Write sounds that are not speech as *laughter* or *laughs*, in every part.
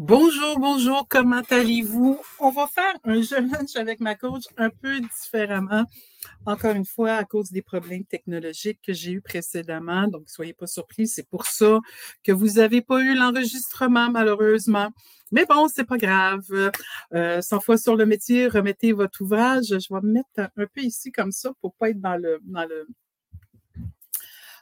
Bonjour, bonjour, comment allez-vous? On va faire un jeu lunch avec ma coach un peu différemment. Encore une fois, à cause des problèmes technologiques que j'ai eu précédemment. Donc, soyez pas surpris. C'est pour ça que vous n'avez pas eu l'enregistrement, malheureusement. Mais bon, c'est pas grave. Euh, 100 fois sur le métier, remettez votre ouvrage. Je vais me mettre un peu ici comme ça pour pas être dans le, dans le,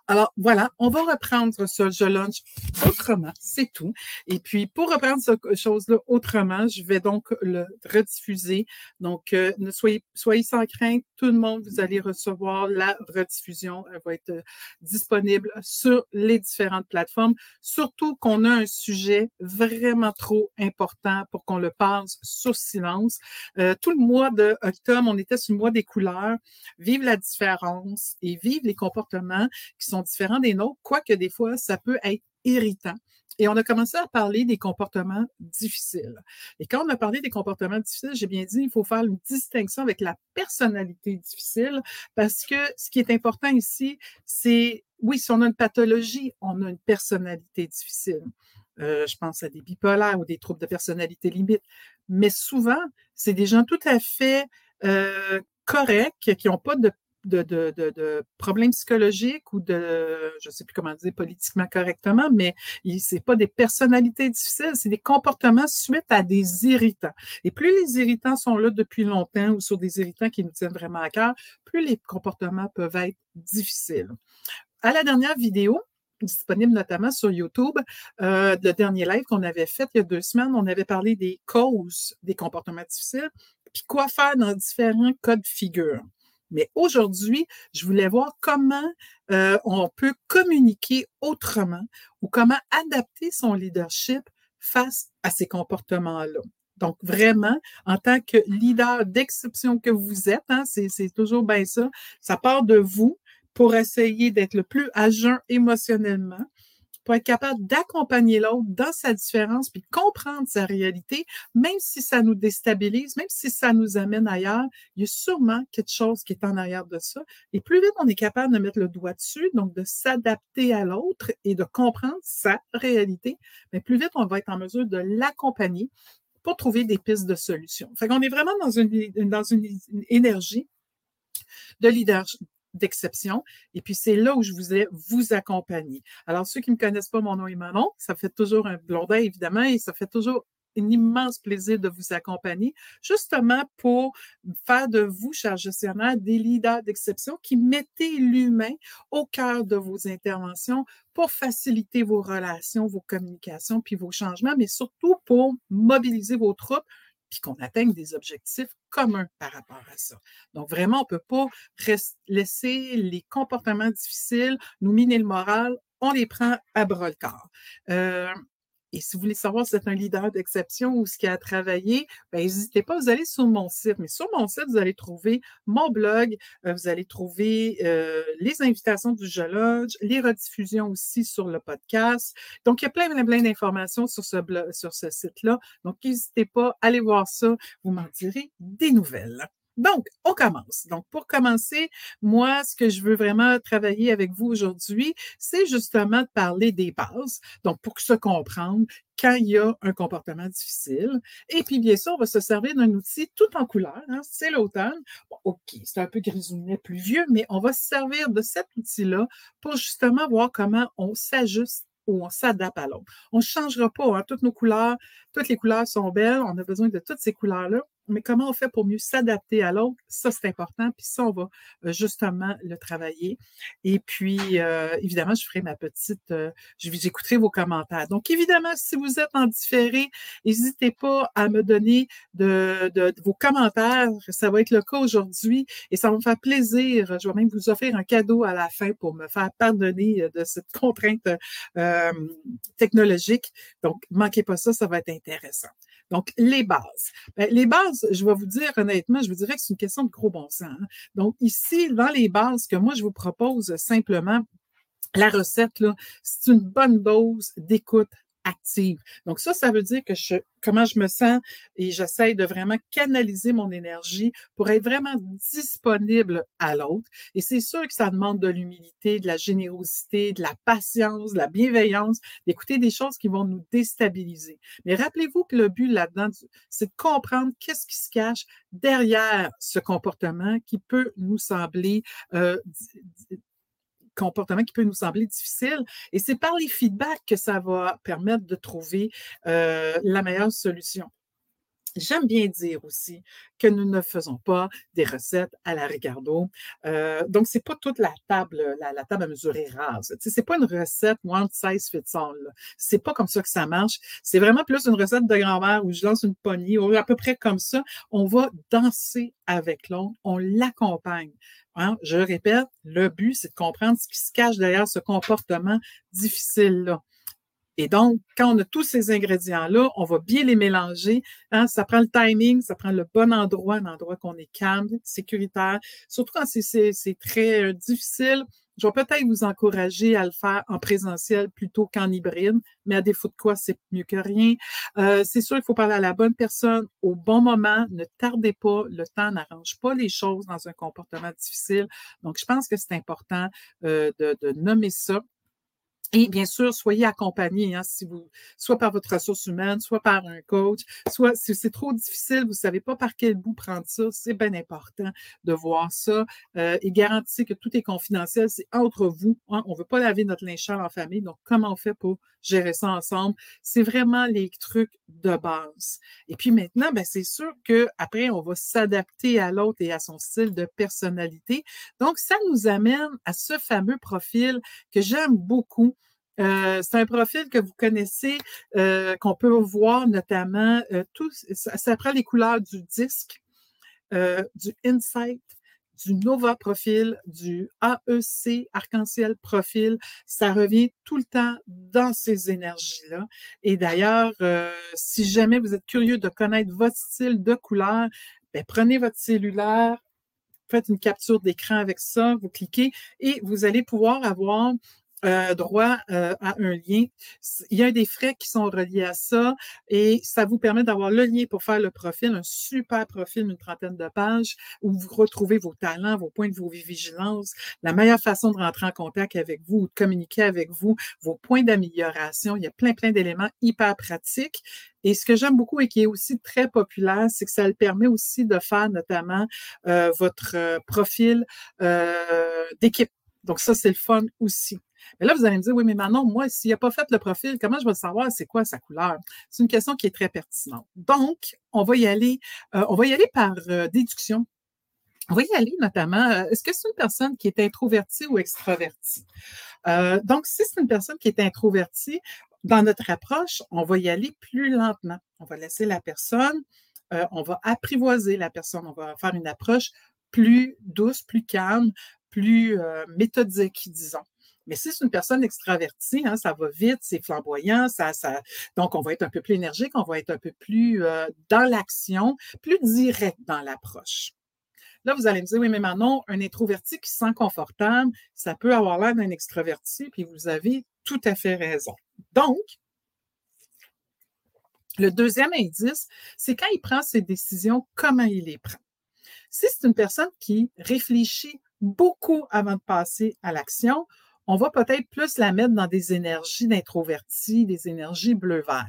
alors voilà, on va reprendre ce jeu lunch autrement, c'est tout. Et puis pour reprendre cette chose-là autrement, je vais donc le rediffuser. Donc euh, ne soyez, soyez sans crainte, tout le monde, vous allez recevoir la rediffusion. Elle va être euh, disponible sur les différentes plateformes. Surtout qu'on a un sujet vraiment trop important pour qu'on le passe sur silence. Euh, tout le mois d'octobre, on était sur le mois des couleurs. Vive la différence et vive les comportements qui sont différents des nôtres, quoique des fois, ça peut être irritant. Et on a commencé à parler des comportements difficiles. Et quand on a parlé des comportements difficiles, j'ai bien dit, il faut faire une distinction avec la personnalité difficile parce que ce qui est important ici, c'est, oui, si on a une pathologie, on a une personnalité difficile. Euh, je pense à des bipolaires ou des troubles de personnalité limite. Mais souvent, c'est des gens tout à fait euh, corrects, qui n'ont pas de de, problèmes psychologiques ou de, je ne sais plus comment dire politiquement correctement, mais c'est pas des personnalités difficiles, c'est des comportements suite à des irritants. Et plus les irritants sont là depuis longtemps ou sur des irritants qui nous tiennent vraiment à cœur, plus les comportements peuvent être difficiles. À la dernière vidéo, disponible notamment sur YouTube. Euh, le dernier live qu'on avait fait il y a deux semaines, on avait parlé des causes des comportements difficiles, puis quoi faire dans différents cas de figure. Mais aujourd'hui, je voulais voir comment euh, on peut communiquer autrement ou comment adapter son leadership face à ces comportements-là. Donc, vraiment, en tant que leader d'exception que vous êtes, hein, c'est toujours bien ça, ça part de vous pour essayer d'être le plus à émotionnellement, pour être capable d'accompagner l'autre dans sa différence, puis comprendre sa réalité, même si ça nous déstabilise, même si ça nous amène ailleurs, il y a sûrement quelque chose qui est en arrière de ça. Et plus vite on est capable de mettre le doigt dessus, donc de s'adapter à l'autre et de comprendre sa réalité, mais plus vite on va être en mesure de l'accompagner pour trouver des pistes de solutions. Fait qu'on est vraiment dans une, dans une énergie de leadership, d'exception. Et puis, c'est là où je voulais vous accompagner. Alors, ceux qui ne me connaissent pas mon nom et mon nom, ça fait toujours un blondin, évidemment, et ça fait toujours un immense plaisir de vous accompagner, justement pour faire de vous, chers gestionnaires, des leaders d'exception qui mettez l'humain au cœur de vos interventions pour faciliter vos relations, vos communications, puis vos changements, mais surtout pour mobiliser vos troupes puis qu'on atteigne des objectifs communs par rapport à ça. Donc, vraiment, on ne peut pas laisser les comportements difficiles nous miner le moral. On les prend à bras le corps. Euh, et si vous voulez savoir si c'est un leader d'exception ou ce qui a travaillé, ben, n'hésitez pas, vous allez sur mon site. Mais sur mon site, vous allez trouver mon blog, euh, vous allez trouver euh, les invitations du Lodge, les rediffusions aussi sur le podcast. Donc, il y a plein, plein, plein d'informations sur ce, sur ce site-là. Donc, n'hésitez pas, allez voir ça. Vous m'en direz des nouvelles. Donc, on commence. Donc, pour commencer, moi, ce que je veux vraiment travailler avec vous aujourd'hui, c'est justement de parler des bases. Donc, pour se comprendre quand il y a un comportement difficile. Et puis, bien sûr, on va se servir d'un outil tout en couleur. Hein, c'est l'automne. OK, c'est un peu grisounet, plus vieux, mais on va se servir de cet outil-là pour justement voir comment on s'ajuste ou on s'adapte à l'autre. On ne changera pas. Hein, toutes nos couleurs, toutes les couleurs sont belles. On a besoin de toutes ces couleurs-là mais comment on fait pour mieux s'adapter à l'autre? Ça, c'est important. Puis ça, on va euh, justement le travailler. Et puis, euh, évidemment, je ferai ma petite, euh, j'écouterai vos commentaires. Donc, évidemment, si vous êtes en différé, n'hésitez pas à me donner de, de, vos commentaires. Ça va être le cas aujourd'hui et ça va me faire plaisir. Je vais même vous offrir un cadeau à la fin pour me faire pardonner de cette contrainte technologique. Donc, manquez pas ça, ça va être intéressant. Donc, les bases. Ben, les bases, je vais vous dire honnêtement, je vous dirais que c'est une question de gros bon sens. Hein. Donc, ici, dans les bases que moi, je vous propose simplement, la recette, c'est une bonne dose d'écoute Donc ça, ça veut dire que je, comment je me sens et j'essaie de vraiment canaliser mon énergie pour être vraiment disponible à l'autre. Et c'est sûr que ça demande de l'humilité, de la générosité, de la patience, de la bienveillance, d'écouter des choses qui vont nous déstabiliser. Mais rappelez-vous que le but là-dedans, c'est de comprendre qu'est-ce qui se cache derrière ce comportement qui peut nous sembler euh, comportement qui peut nous sembler difficile. Et c'est par les feedbacks que ça va permettre de trouver euh, la meilleure solution. J'aime bien dire aussi que nous ne faisons pas des recettes à la Ricardo. Euh, donc, c'est pas toute la table, la, table à mesurer rase. Ce c'est pas une recette one size fits all. C'est pas comme ça que ça marche. C'est vraiment plus une recette de grand-mère où je lance une poignée, ou à peu près comme ça. On va danser avec l'autre, on l'accompagne. Hein? Je répète, le but, c'est de comprendre ce qui se cache derrière ce comportement difficile-là. Et donc, quand on a tous ces ingrédients-là, on va bien les mélanger. Hein? Ça prend le timing, ça prend le bon endroit, un endroit qu'on est calme, sécuritaire. Surtout quand c'est très euh, difficile, je vais peut-être vous encourager à le faire en présentiel plutôt qu'en hybride, mais à défaut de quoi, c'est mieux que rien. Euh, c'est sûr qu'il faut parler à la bonne personne au bon moment. Ne tardez pas. Le temps n'arrange pas les choses dans un comportement difficile. Donc, je pense que c'est important euh, de, de nommer ça. Et bien sûr, soyez accompagné, hein, si vous, soit par votre ressource humaine, soit par un coach, soit si c'est trop difficile, vous ne savez pas par quel bout prendre ça, c'est bien important de voir ça. Euh, et garantissez que tout est confidentiel, c'est entre vous. Hein, on ne veut pas laver notre linge en famille, donc comment on fait pour gérer ça ensemble? C'est vraiment les trucs de base. Et puis maintenant, ben, c'est sûr qu'après, on va s'adapter à l'autre et à son style de personnalité. Donc, ça nous amène à ce fameux profil que j'aime beaucoup euh, c'est un profil que vous connaissez, euh, qu'on peut voir notamment, euh, tout, ça, prend les couleurs du disque, du Insight, du Nova Profil, du AEC Arc-en-Ciel Profil. Ça revient tout le temps dans ces énergies-là. Et d'ailleurs, si jamais vous êtes curieux de connaître votre style de couleur, ben, prenez votre cellulaire, faites une capture d'écran avec ça, vous cliquez et vous allez pouvoir avoir euh, droit euh, à un lien. Il y a des frais qui sont reliés à ça et ça vous permet d'avoir le lien pour faire le profil, un super profil d'une trentaine de pages où vous retrouvez vos talents, vos points de vos vigilances, la meilleure façon de rentrer en contact avec vous ou de communiquer avec vous, vos points d'amélioration. Il y a plein, plein d'éléments hyper pratiques. Et ce que j'aime beaucoup et qui est aussi très populaire, c'est que ça le permet aussi de faire notamment euh, votre profil d'équipe. Donc ça, c'est le fun aussi. Mais là, vous allez me dire, oui, mais Manon, moi, s'il n'a pas fait le profil, comment je vais savoir c'est quoi sa couleur? C'est une question qui est très pertinente. Donc, on va y aller, euh, on va y aller par euh, déduction. On va y aller notamment, euh, est-ce que c'est une personne qui est introvertie ou extravertie? donc, si c'est une personne qui est introvertie, dans notre approche, on va y aller plus lentement. On va laisser la personne, on va apprivoiser la personne, on va faire une approche plus douce, plus calme, plus méthodique, disons. Mais si c'est une personne extravertie, hein, ça va vite, c'est flamboyant, donc on va être un peu plus énergique, on va être un peu plus euh, dans l'action, plus direct dans l'approche. Là, vous allez me dire, oui, mais Manon, un introverti qui se sent confortable, ça peut avoir l'air d'un extraverti, puis vous avez tout à fait raison. Donc, le deuxième indice, c'est quand il prend ses décisions, comment il les prend. Si c'est une personne qui réfléchit beaucoup avant de passer à l'action, on va peut-être plus la mettre dans des énergies d'introverti, des énergies bleu-vert.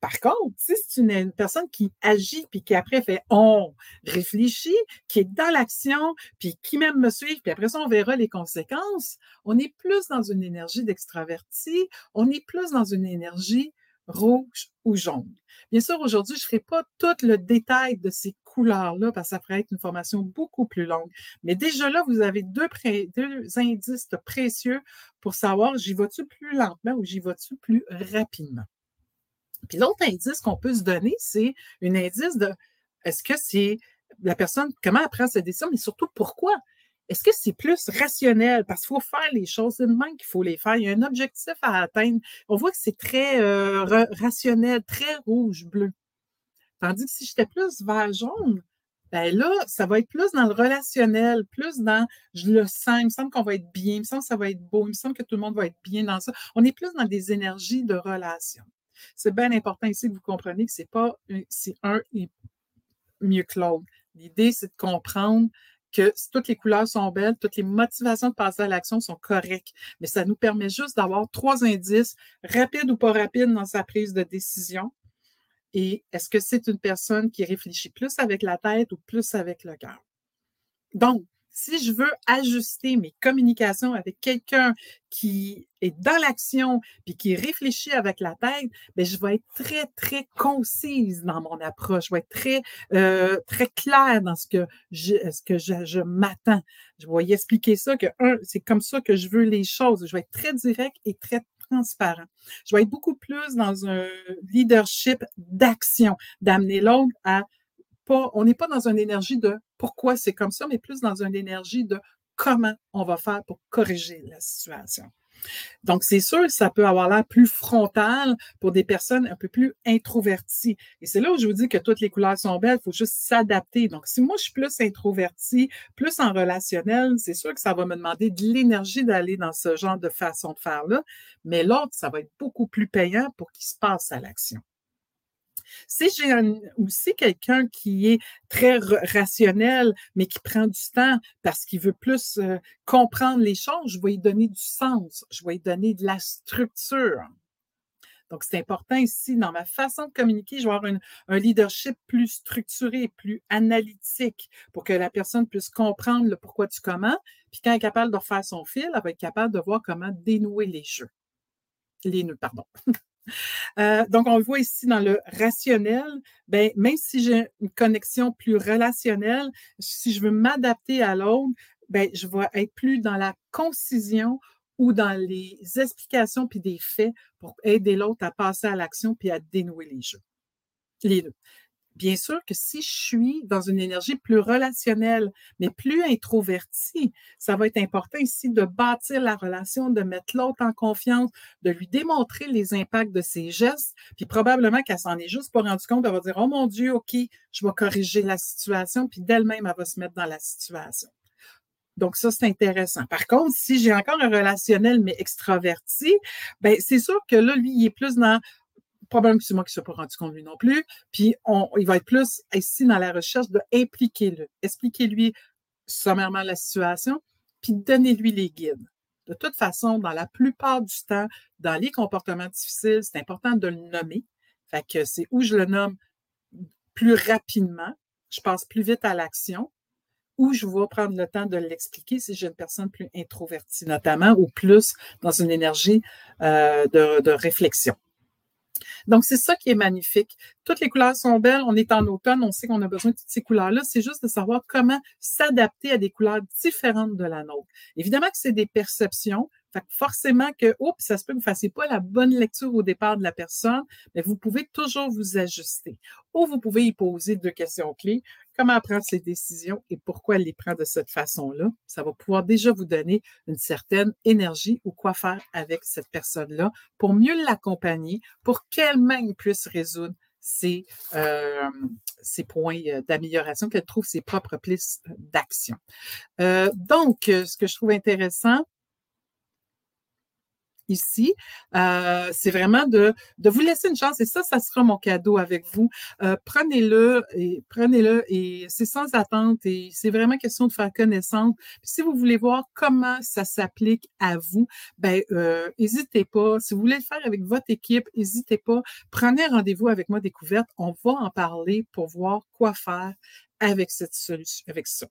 Par contre, si c'est une, personne qui agit puis qui après fait on réfléchit, qui est dans l'action, puis qui même me suit, puis après ça on verra les conséquences, on est plus dans une énergie d'extraverti, on est plus dans une énergie rouge ou jaune. Bien sûr, aujourd'hui, je ne ferai pas tout le détail de ces couleurs-là parce que ça pourrait être une formation beaucoup plus longue. Mais déjà là, vous avez deux, indices précieux pour savoir j'y vas-tu plus lentement ou j'y vas-tu plus rapidement? Puis l'autre indice qu'on peut se donner, c'est un indice de est-ce que c'est la personne, comment elle prend sa décision, mais surtout pourquoi? Est-ce que c'est plus rationnel? Parce qu'il faut faire les choses, c'est même qu'il faut les faire. Il y a un objectif à atteindre. On voit que c'est très euh, rationnel, très rouge-bleu. Tandis que si j'étais plus vert jaune, ben là, ça va être plus dans le relationnel, plus dans je le sens, il me semble qu'on va être bien, il me semble que ça va être beau, il me semble que tout le monde va être bien dans ça. On est plus dans des énergies de relation. C'est bien important ici que vous compreniez que c'est pas si un est mieux que l'autre. L'idée, c'est de comprendre que toutes les couleurs sont belles, toutes les motivations de passer à l'action sont correctes. Mais ça nous permet juste d'avoir trois indices, rapides ou pas rapides dans sa prise de décision. Et est-ce que c'est une personne qui réfléchit plus avec la tête ou plus avec le cœur? Donc, si je veux ajuster mes communications avec quelqu'un qui est dans l'action puis qui réfléchit avec la tête, bien, je vais être très, très concise dans mon approche. Je vais être très, euh, très claire dans ce que je, ce que je, je m'attends. Je vais expliquer ça que, un, c'est comme ça que je veux les choses. Je vais être très direct et très transparent. Je vais être beaucoup plus dans un leadership d'action, d'amener l'autre à on n'est pas dans une énergie de pourquoi c'est comme ça, mais plus dans une énergie de comment on va faire pour corriger la situation. Donc, c'est sûr, ça peut avoir l'air plus frontal pour des personnes un peu plus introverties. Et c'est là où je vous dis que toutes les couleurs sont belles, il faut juste s'adapter. Donc, si moi, je suis plus introvertie, plus en relationnel, c'est sûr que ça va me demander de l'énergie d'aller dans ce genre de façon de faire-là. Mais l'autre, ça va être beaucoup plus payant pour qu'il se passe à l'action. Si j'ai aussi quelqu'un qui est très rationnel, mais qui prend du temps parce qu'il veut plus euh, comprendre les choses, je vais lui donner du sens, je vais lui donner de la structure. Donc, c'est important ici, dans ma façon de communiquer, je vais avoir un leadership plus structuré, plus analytique pour que la personne puisse comprendre le pourquoi du comment. Puis quand elle est capable de refaire son fil, elle va être capable de voir comment dénouer les jeux. Les nœuds, pardon. *laughs* Euh, donc, on le voit ici dans le rationnel, ben, même si j'ai une connexion plus relationnelle, si je veux m'adapter à l'autre, ben, je vais être plus dans la concision ou dans les explications puis des faits pour aider l'autre à passer à l'action puis à dénouer les jeux. Les deux. Bien sûr que si je suis dans une énergie plus relationnelle, mais plus introvertie, ça va être important ici de bâtir la relation, de mettre l'autre en confiance, de lui démontrer les impacts de ses gestes, puis probablement qu'elle s'en est juste pas rendu compte, elle va dire, oh mon Dieu, OK, je vais corriger la situation, puis d'elle-même, elle va se mettre dans la situation. Donc, ça, c'est intéressant. Par contre, si j'ai encore un relationnel, mais extraverti, ben, c'est sûr que là, lui, il est plus dans probablement que c'est moi qui ne suis pas rendu compte de lui non plus. Puis on, il va être plus ici dans la recherche de impliquer-le, expliquer-lui sommairement la situation, puis donner-lui les guides. De toute façon, dans la plupart du temps, dans les comportements difficiles, c'est important de le nommer. Fait que c'est où je le nomme plus rapidement, je passe plus vite à l'action, ou je vais prendre le temps de l'expliquer si j'ai une personne plus introvertie notamment, ou plus dans une énergie euh, de réflexion. Donc, c'est ça qui est magnifique. Toutes les couleurs sont belles. On est en automne. On sait qu'on a besoin de toutes ces couleurs-là. C'est juste de savoir comment s'adapter à des couleurs différentes de la nôtre. Évidemment que c'est des perceptions. Fait forcément que, oups, ça se peut que vous ne fassiez pas la bonne lecture au départ de la personne, mais vous pouvez toujours vous ajuster. Ou vous pouvez y poser deux questions clés. Comment prendre ses décisions et pourquoi elle les prend de cette façon-là? Ça va pouvoir déjà vous donner une certaine énergie ou quoi faire avec cette personne-là pour mieux l'accompagner, pour qu'elle-même puisse résoudre ses, euh, points euh, d'amélioration, qu'elle trouve ses propres pistes d'action. Euh, donc, ce que je trouve intéressant, ici, euh, c'est vraiment de, de vous laisser une chance et ça, ça sera mon cadeau avec vous. Euh, prenez-le et prenez-le et c'est sans attente et c'est vraiment question de faire connaissance. si vous voulez voir comment ça s'applique à vous, ben euh, n'hésitez pas. Si vous voulez le faire avec votre équipe, n'hésitez pas. Prenez rendez-vous avec moi découverte. On va en parler pour voir quoi faire avec cette solution, avec ça.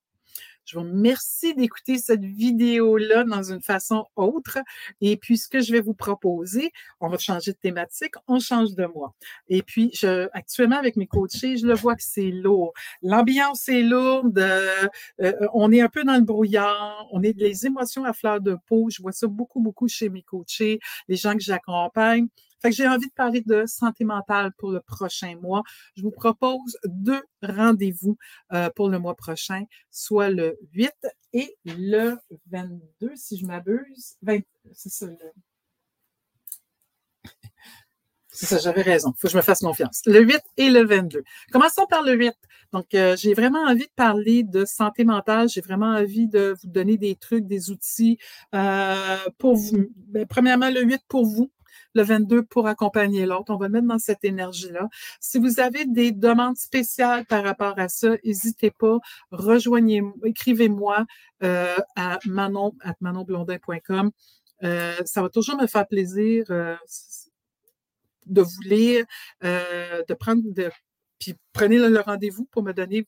Je vous remercie d'écouter cette vidéo-là dans une façon autre. Et puis, ce que je vais vous proposer, on va changer de thématique, on change de moi. Et puis, je, actuellement, avec mes coachés, je le vois que c'est lourd. L'ambiance est lourde. Euh, euh, on est un peu dans le brouillard. On est les émotions à fleur de peau. Je vois ça beaucoup, beaucoup chez mes coachés, les gens que j'accompagne. Fait que j'ai envie de parler de santé mentale pour le prochain mois. Je vous propose deux rendez-vous euh, pour le mois prochain, soit le 8 et le 22, si je m'abuse. C'est ça, *laughs* C'est ça, j'avais raison. Faut que je me fasse confiance. Le 8 et le 22. Commençons par le 8. Donc, euh, j'ai vraiment envie de parler de santé mentale. J'ai vraiment envie de vous donner des trucs, des outils euh, pour vous. Ben, premièrement, le 8 pour vous, le 22 pour accompagner l'autre. On va le mettre dans cette énergie-là. Si vous avez des demandes spéciales par rapport à ça, n'hésitez pas, rejoignez-moi, écrivez-moi euh, à manon, manonblondin.com. Euh, ça va toujours me faire plaisir euh, de vous lire, de prendre, de, puis prenez le rendez-vous pour me donner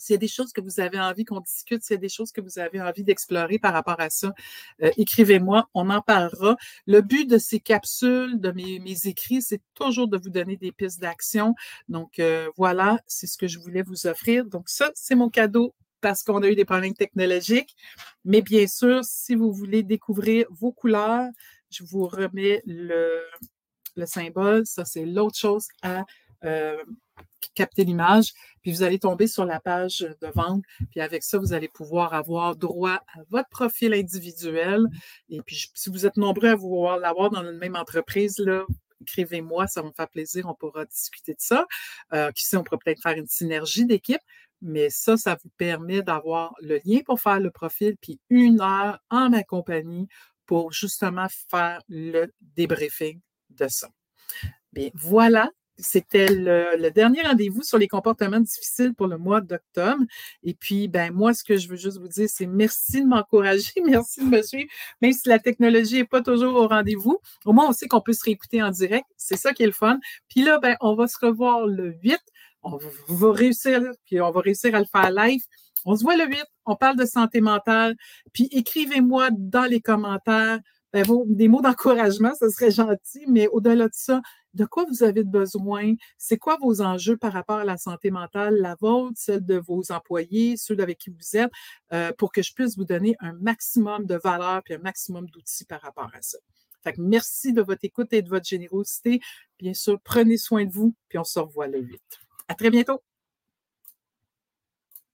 s'il y a des choses que vous avez envie qu'on discute, s'il y a des choses que vous avez envie d'explorer par rapport à ça, euh, écrivez-moi, on en parlera. Le but de ces capsules, de mes, écrits, c'est toujours de vous donner des pistes d'action. Donc euh, voilà, c'est ce que je voulais vous offrir. Donc ça, c'est mon cadeau parce qu'on a eu des problèmes technologiques. Mais bien sûr, si vous voulez découvrir vos couleurs, je vous remets le, le symbole. Ça, c'est l'autre chose à euh, capter l'image, puis vous allez tomber sur la page de vente, puis avec ça, vous allez pouvoir avoir droit à votre profil individuel. Et puis, si vous êtes nombreux à vouloir l'avoir dans une même entreprise, là, écrivez-moi, ça va me faire plaisir, on pourra discuter de ça. Euh, qui sait, on pourra peut-être faire une synergie d'équipe, mais ça, ça vous permet d'avoir le lien pour faire le profil, puis une heure en ma compagnie pour justement faire le débriefing de ça. Bien, voilà, c'était le, dernier rendez-vous sur les comportements difficiles pour le mois d'octobre. Et puis, ben moi, ce que je veux juste vous dire, c'est merci de m'encourager, *laughs* merci de me suivre, même si la technologie n'est pas toujours au rendez-vous. Au moins, on sait qu'on peut se réécouter en direct. C'est ça qui est le fun. Puis là, ben, on va se revoir le 8. On va réussir, puis on va réussir à le faire live. On se voit le 8, on parle de santé mentale. Puis écrivez-moi dans les commentaires ben, des mots d'encouragement, ce serait gentil, mais au-delà de ça, de quoi vous avez besoin, c'est quoi vos enjeux par rapport à la santé mentale, la vôtre, celle de vos employés, ceux avec qui vous êtes, euh, pour que je puisse vous donner un maximum de valeur et un maximum d'outils par rapport à ça? Fait que merci de votre écoute et de votre générosité. Bien sûr, prenez soin de vous, puis on se revoit le 8. À très bientôt.